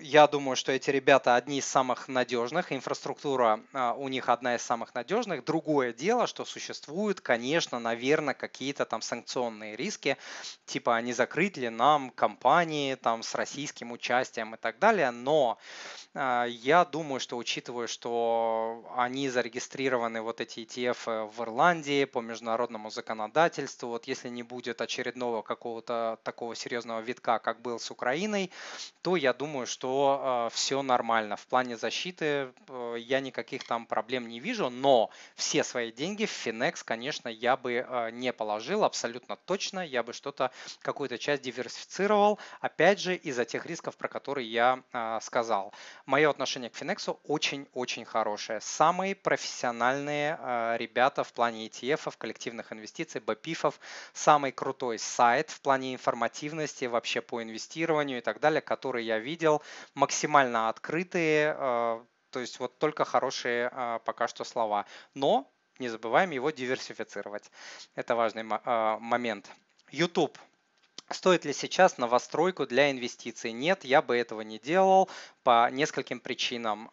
я думаю, что эти ребята одни из самых надежных, инфраструктура а, у них одна из самых надежных. Другое дело, что существуют, конечно, наверное, какие-то там санкционные риски, типа не закрыть ли нам компании там с российским участием и так далее, но а, я думаю, что учитывая, что они зарегистрированы, вот эти ETF в Ирландии по международному законодательству, вот если не будет очередного какого-то такого серьезного витка, как был с Украиной, то я думаю, что э, а, все нормально. В плане защиты э, я никаких там проблем не вижу, но все свои деньги в Finex, конечно, я бы э, не положил абсолютно точно. Я бы что-то, какую-то часть диверсифицировал, опять же, из-за тех рисков, про которые я э, сказал. Мое отношение к Finex очень-очень хорошее. Самые профессиональные э, ребята в плане ETF, коллективных инвестиций, BPIF, самый крутой сайт в плане информативности вообще по инвестированию и так далее, который я видел максимально открытые, э, то есть вот только хорошие э, пока что слова. Но не забываем его диверсифицировать. Это важный э, момент. YouTube. Стоит ли сейчас новостройку для инвестиций? Нет, я бы этого не делал по нескольким причинам.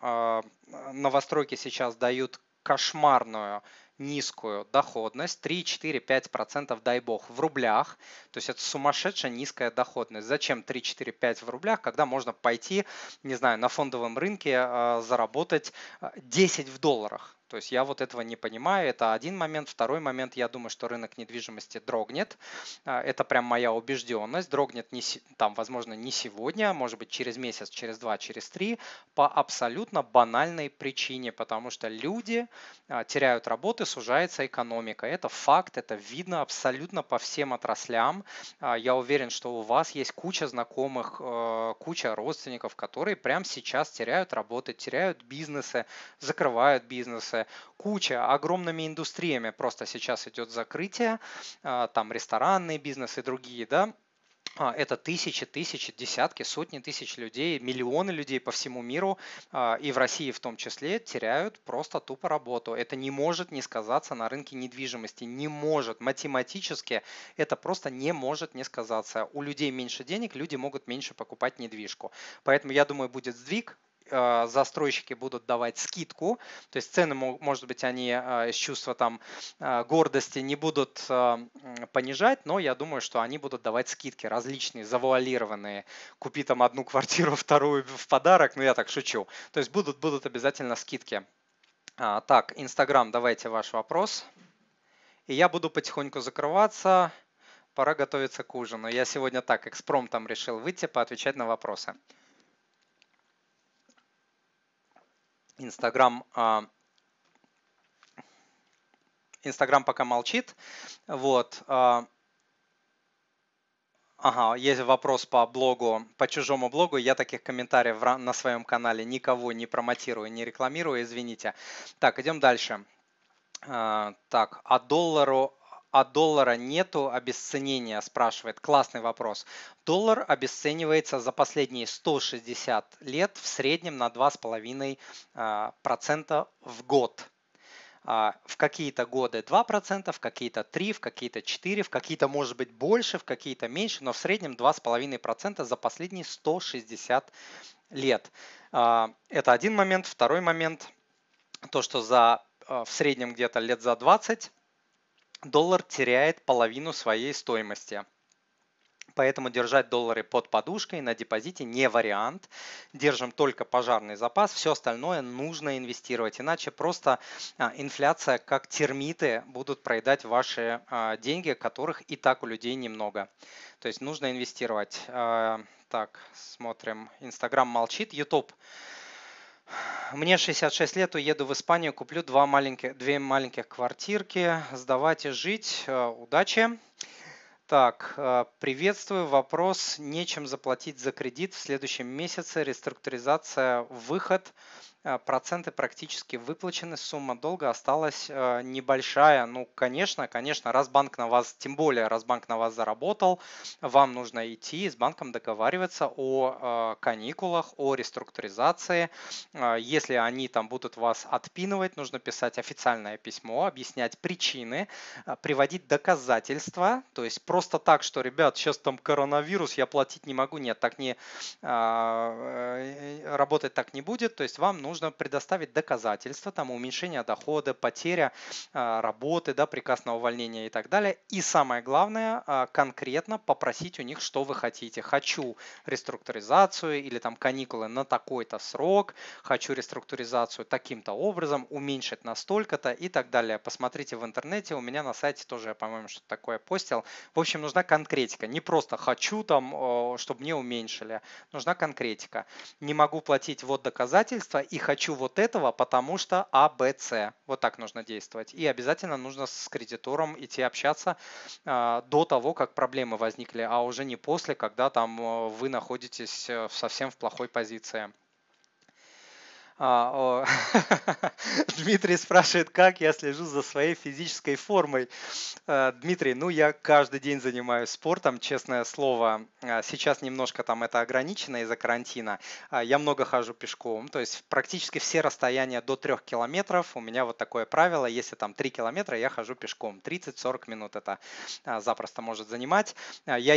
Новостройки сейчас дают кошмарную низкую доходность, 3, 4, 5% дай бог в рублях, то есть это сумасшедшая низкая доходность. Зачем 3, 4, 5 в рублях, когда можно пойти, не знаю, на фондовом рынке э, заработать 10 э, в долларах? То есть я вот этого не понимаю. Это один момент. Второй момент, я думаю, что рынок недвижимости дрогнет. А, это прям моя убежденность. Дрогнет не, там, возможно, не сегодня, может быть, через месяц, через два, через три, по абсолютно банальной причине, потому что люди а, теряют работы, сужается экономика. Это факт, это видно абсолютно по всем отраслям. А, я уверен, что у вас есть куча знакомых, э, куча родственников, которые прямо сейчас теряют работы, теряют бизнесы, закрывают бизнесы, куча, огромными индустриями просто сейчас идет закрытие, а, там ресторанный бизнес и другие, да, а, это тысячи, тысячи, десятки, сотни тысяч людей, миллионы людей по всему миру а, и в России в том числе теряют просто тупо работу. Это не может не сказаться на рынке недвижимости, не может. Математически это просто не может не сказаться. У людей меньше денег, люди могут меньше покупать недвижку. Поэтому я думаю, будет сдвиг, застройщики будут давать скидку, то есть цены, может быть, они а, из чувства там а, гордости не будут понижать, но я думаю, что они будут давать скидки различные, завуалированные. Купи там одну квартиру, вторую в подарок, ну я так шучу. То есть будут, будут обязательно скидки. Так, Инстаграм, давайте ваш вопрос. И я буду потихоньку закрываться. Пора готовиться к ужину. Я сегодня так экспромтом решил выйти, поотвечать на вопросы. Инстаграм а, Инстаграм пока молчит. Вот. А, ага, есть вопрос по блогу, по чужому блогу. Я таких комментариев на своем канале никого не промотирую, не рекламирую, извините. Так, идем дальше. А, так, а доллару а доллара нету обесценения, спрашивает. Классный вопрос. Доллар обесценивается за последние 160 лет в среднем на 2,5% а, в год. А, в какие-то годы 2%, в какие-то 3%, в какие-то 4%, в какие-то может быть больше, в какие-то меньше, но в среднем 2,5% за последние 160 лет. А, это один момент. Второй момент, то, что за, в среднем где-то лет за 20 доллар теряет половину своей стоимости. Поэтому держать доллары под подушкой на депозите не вариант. Держим только пожарный запас, все остальное нужно инвестировать. Иначе просто а, инфляция, как термиты, будут проедать ваши а, деньги, которых и так у людей немного. То есть нужно инвестировать. А, так, смотрим. Инстаграм молчит. YouTube Мне 66 лет, уеду в Испанию, куплю два маленьких, две маленьких квартирки, сдавать и жить. Э, удачи! Так, э, приветствую. Вопрос. Нечем заплатить за кредит в следующем месяце. Реструктуризация, выход. Э, проценты практически выплачены, сумма долга осталась э, небольшая. Ну, конечно, конечно, раз банк на вас, тем более, раз банк на вас заработал, вам нужно идти с банком договариваться о э, каникулах, о реструктуризации. Если они там будут вас отпинывать, нужно писать официальное письмо, объяснять причины, приводить доказательства. То есть просто так, что, ребят, сейчас там коронавирус, я платить не могу. Нет, так не работать так не будет. То есть вам нужно нужно предоставить доказательства, там уменьшение дохода, потеря а, работы, да, приказ на увольнение и так далее. И самое главное, а, конкретно попросить у них, что вы хотите. Хочу реструктуризацию или там каникулы на такой-то срок, хочу реструктуризацию таким-то образом, уменьшить настолько-то и так далее. Посмотрите в интернете, у меня на сайте тоже, я, по-моему, что-то такое постил. В общем, нужна конкретика, не просто хочу там, чтобы мне уменьшили, нужна конкретика. Не могу платить вот доказательства и хочу вот этого, потому что А, Б, С. Вот так нужно действовать. И обязательно нужно с кредитором идти общаться э, до того, как проблемы возникли, а уже не после, когда там э, вы находитесь э, совсем в плохой позиции. А, Дмитрий спрашивает, как я слежу за своей физической формой. Э, Дмитрий, ну я каждый день занимаюсь спортом, честное слово. Э, сейчас немножко там это ограничено из-за карантина. Э, я много хожу пешком, то есть практически все расстояния до 3 километров. У меня вот такое правило, если там 3 километра, я хожу пешком. 30-40 минут это запросто может занимать. Я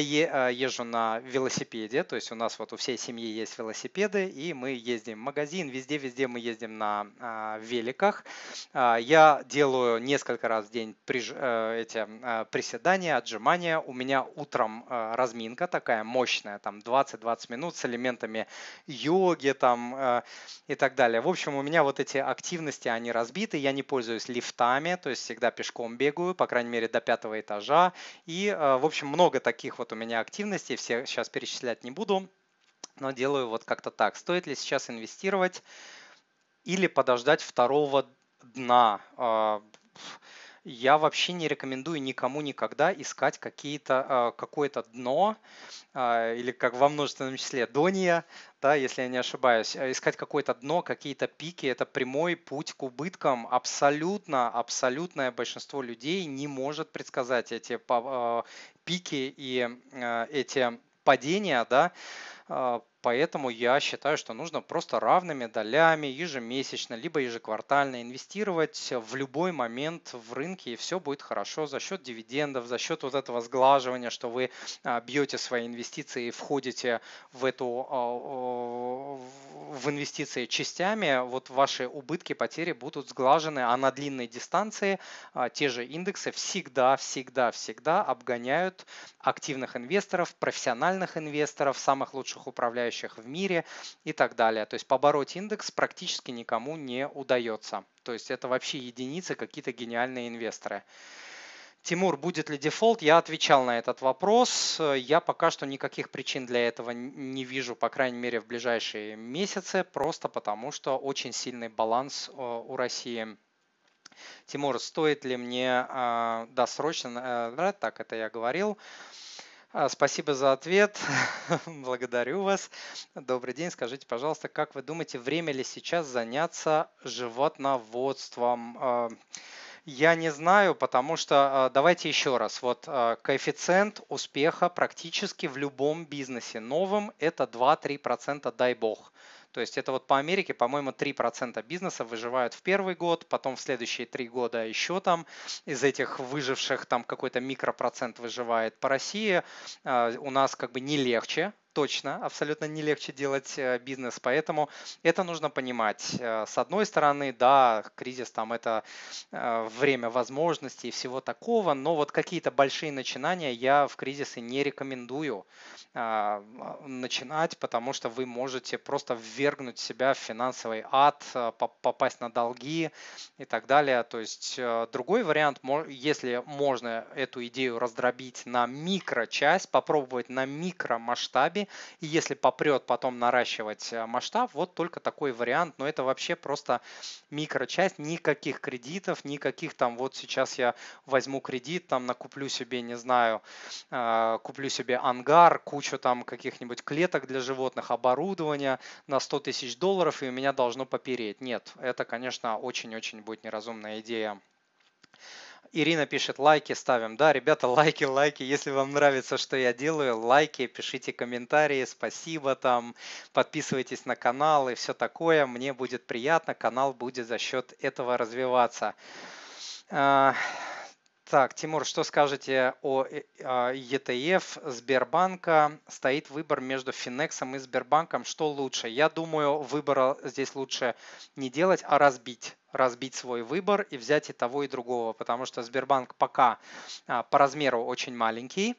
езжу на велосипеде, то есть у нас вот у всей семьи есть велосипеды, и мы ездим в магазин, везде, везде мы ездим на а, великах. А, я делаю несколько раз в день э, эти а, приседания, отжимания. У меня утром разминка такая мощная, там 20-20 минут с элементами йоги там и так далее. В общем, у меня вот эти активности, они разбиты. Я не пользуюсь лифтами, то есть всегда пешком бегаю, по крайней мере, до пятого этажа. И, в общем, много таких вот у меня активностей, все сейчас перечислять не буду но делаю вот как-то так. Стоит ли сейчас инвестировать? Или подождать второго дна. А, я вообще не рекомендую никому никогда искать какие-то, а, какое-то дно, а, или как во множественном числе дония, да, если я не ошибаюсь, искать какое-то дно, какие-то пики, это прямой путь к убыткам. Абсолютно, абсолютное большинство людей не может предсказать эти пики и эти падения, да, Поэтому я считаю, что нужно просто равными долями ежемесячно, либо ежеквартально инвестировать в любой момент в рынке, и все будет хорошо. За счет дивидендов, за счет вот этого сглаживания, что вы а, бьете свои инвестиции и входите в эту а, в инвестиции частями, вот ваши убытки, потери будут сглажены, а на длинной дистанции а, те же индексы всегда, всегда, всегда обгоняют активных инвесторов, профессиональных инвесторов, самых лучших управляющих в мире и так далее. То есть побороть индекс практически никому не удается. То есть это вообще единицы, какие-то гениальные инвесторы. Тимур, будет ли дефолт? Я отвечал на этот вопрос. Я пока что никаких причин для этого не вижу, по крайней мере, в ближайшие месяцы, просто потому что очень сильный баланс э, у России. Тимур, стоит ли мне э, досрочно, э, так это я говорил, Спасибо за ответ. Благодарю вас. Добрый день. Скажите, пожалуйста, как вы думаете, время ли сейчас заняться животноводством? Я не знаю, потому что а, давайте еще раз. Вот а, коэффициент успеха практически в любом бизнесе новом это 2-3%, дай бог. То есть это вот по Америке, по-моему, 3% бизнеса выживают в первый год, потом в следующие три года еще там из этих выживших там какой-то микропроцент выживает. По России а, у нас как бы не легче, точно, абсолютно не легче делать э, бизнес, поэтому это нужно понимать. Э, с одной стороны, да, кризис там это э, время возможностей и всего такого, но вот какие-то большие начинания я в кризисы не рекомендую а, начинать, потому что вы можете просто ввергнуть себя в финансовый ад, попасть на долги и так далее. То есть другой вариант, если можно эту идею раздробить на микрочасть, попробовать на микромасштабе, И если попрет потом наращивать э, масштаб, вот только такой вариант. Но это вообще просто микрочасть, никаких кредитов, никаких там вот сейчас я возьму кредит, там накуплю себе, не знаю, э, куплю себе ангар, кучу там каких-нибудь клеток для животных, оборудования на 100 тысяч долларов, и у меня должно попереть. Нет, это, конечно, очень-очень будет неразумная идея. Ирина пишет, лайки ставим. Да, ребята, лайки, лайки. Если вам нравится, что я делаю, лайки, пишите комментарии, спасибо там, подписывайтесь на канал и все такое. Мне будет приятно, канал будет за счет этого развиваться. Так, Тимур, что скажете о ETF э, а, Сбербанка? Стоит выбор между Финексом и Сбербанком. Что лучше? Я думаю, выбора здесь лучше не делать, а разбить разбить свой выбор и взять и того, и другого, потому что Сбербанк пока а, по размеру очень маленький,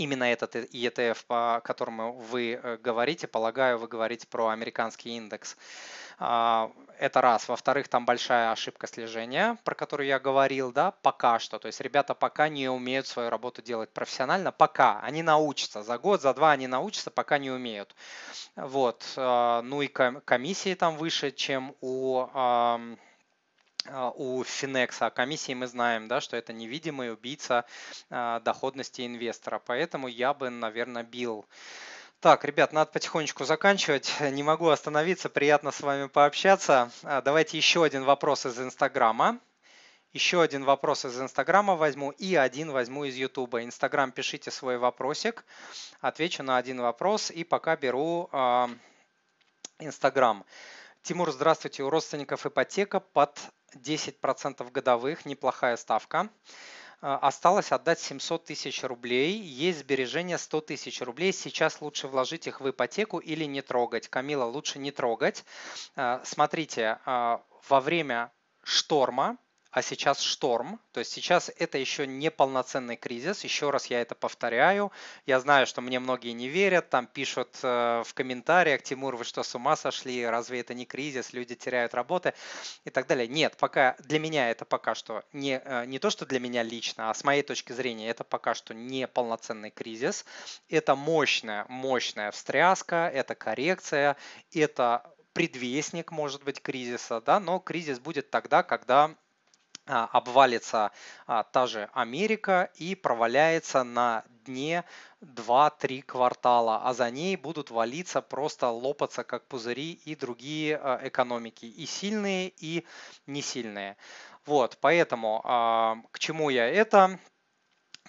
именно этот ETF, по которому вы э, говорите, полагаю, вы говорите про американский индекс. А, это раз. Во-вторых, там большая ошибка слежения, про которую я говорил, да, пока что. То есть ребята пока не умеют свою работу делать профессионально, пока. Они научатся. За год, за два они научатся, пока не умеют. Вот. А, ну и комиссии там выше, чем у а, у Финекса. А комиссии мы знаем, да, что это невидимый убийца доходности инвестора. Поэтому я бы, наверное, бил. Так, ребят, надо потихонечку заканчивать. Не могу остановиться. Приятно с вами пообщаться. Давайте еще один вопрос из Инстаграма. Еще один вопрос из Инстаграма возьму и один возьму из Ютуба. Инстаграм пишите свой вопросик, отвечу на один вопрос и пока беру Инстаграм. Тимур, здравствуйте. У родственников ипотека под 10% годовых, неплохая ставка. А, осталось отдать 700 тысяч рублей, есть сбережения 100 тысяч рублей. Сейчас лучше вложить их в ипотеку или не трогать. Камила, лучше не трогать. А, смотрите, а, во время шторма а сейчас шторм. То есть сейчас это еще не полноценный кризис. Еще раз я это повторяю. Я знаю, что мне многие не верят, там пишут э, в комментариях, Тимур, вы что, с ума сошли? Разве это не кризис? Люди теряют работы и так далее. Нет, пока для меня это пока что не, э, не то, что для меня лично, а с моей точки зрения это пока что не полноценный кризис. Это мощная, мощная встряска, это коррекция, это предвестник, может быть, кризиса, да, но кризис будет тогда, когда обвалится а, та же Америка и проваляется на дне 2-3 квартала, а за ней будут валиться, просто лопаться как пузыри и другие а, экономики, и сильные, и не сильные. Вот, поэтому к чему я это?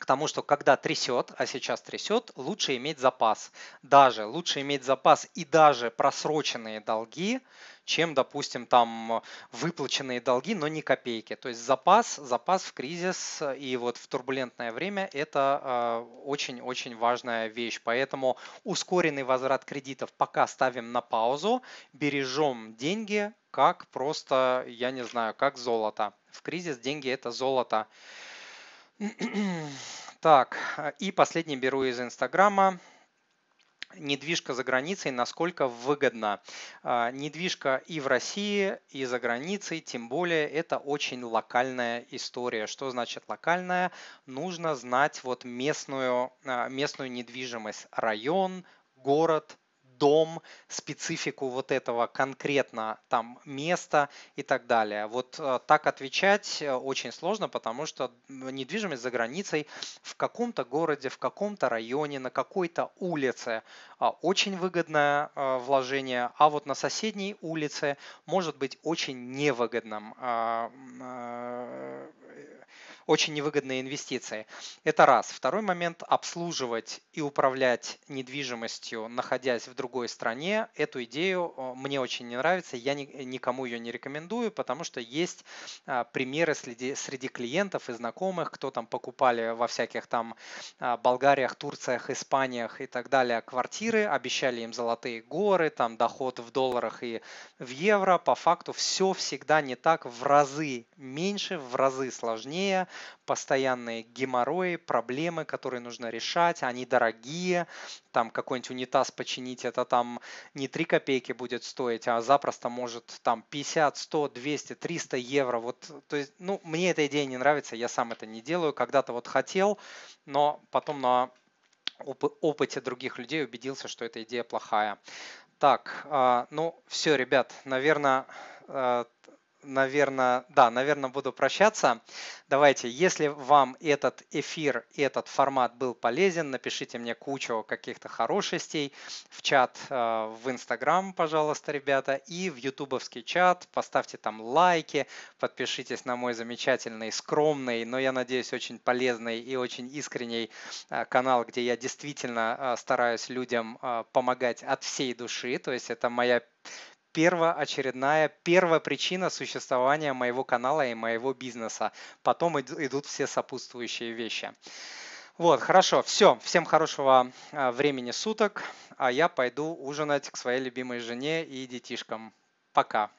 к тому, что когда трясет, а сейчас трясет, лучше иметь запас. Даже лучше иметь запас и даже просроченные долги, чем, допустим, там выплаченные долги, но не копейки. То есть запас, запас в кризис и вот в турбулентное время это очень-очень важная вещь. Поэтому ускоренный возврат кредитов пока ставим на паузу, бережем деньги как просто, я не знаю, как золото. В кризис деньги это золото. Так, и последний беру из Инстаграма недвижка за границей насколько выгодна. А, недвижка и в России, и за границей, тем более это очень локальная история. Что значит локальная? Нужно знать вот местную, а, местную недвижимость, район, город, дом, специфику вот этого конкретно там места и так далее. Вот э, так отвечать э, очень сложно, потому что недвижимость за границей в каком-то городе, в каком-то районе, на какой-то улице а, очень выгодное э, вложение, а вот на соседней улице может быть очень невыгодным а, очень невыгодные инвестиции. Это раз. Второй момент – обслуживать и управлять недвижимостью, находясь в другой стране. Эту идею мне очень не нравится, я никому ее не рекомендую, потому что есть а, примеры среди, среди клиентов и знакомых, кто там покупали во всяких там а, Болгариях, Турциях, Испаниях и так далее квартиры, обещали им золотые горы, там доход в долларах и в евро. По факту все всегда не так, в разы меньше, в разы сложнее постоянные геморрои, проблемы, которые нужно решать, они дорогие, там какой-нибудь унитаз починить, это там не 3 копейки будет стоить, а запросто может там 50, 100, 200, 300 евро. Вот, то есть, ну, мне эта идея не нравится, я сам это не делаю, когда-то вот хотел, но потом на опыте других людей убедился, что эта идея плохая. Так, а, ну все, ребят, наверное, а, наверное, да, наверное, буду прощаться. Давайте, если вам этот эфир этот формат был полезен, напишите мне кучу каких-то хорошестей в чат э, в Инстаграм, пожалуйста, ребята, и в ютубовский чат. Поставьте там лайки, подпишитесь на мой замечательный, скромный, но я надеюсь, очень полезный и очень искренний э, канал, где я действительно э, стараюсь людям помогать от всей души. То есть это моя первоочередная, первая причина существования моего канала и моего бизнеса. Потом идут все сопутствующие вещи. Вот, хорошо, все. Всем хорошего а, времени суток, а я пойду ужинать к своей любимой жене и детишкам. Пока.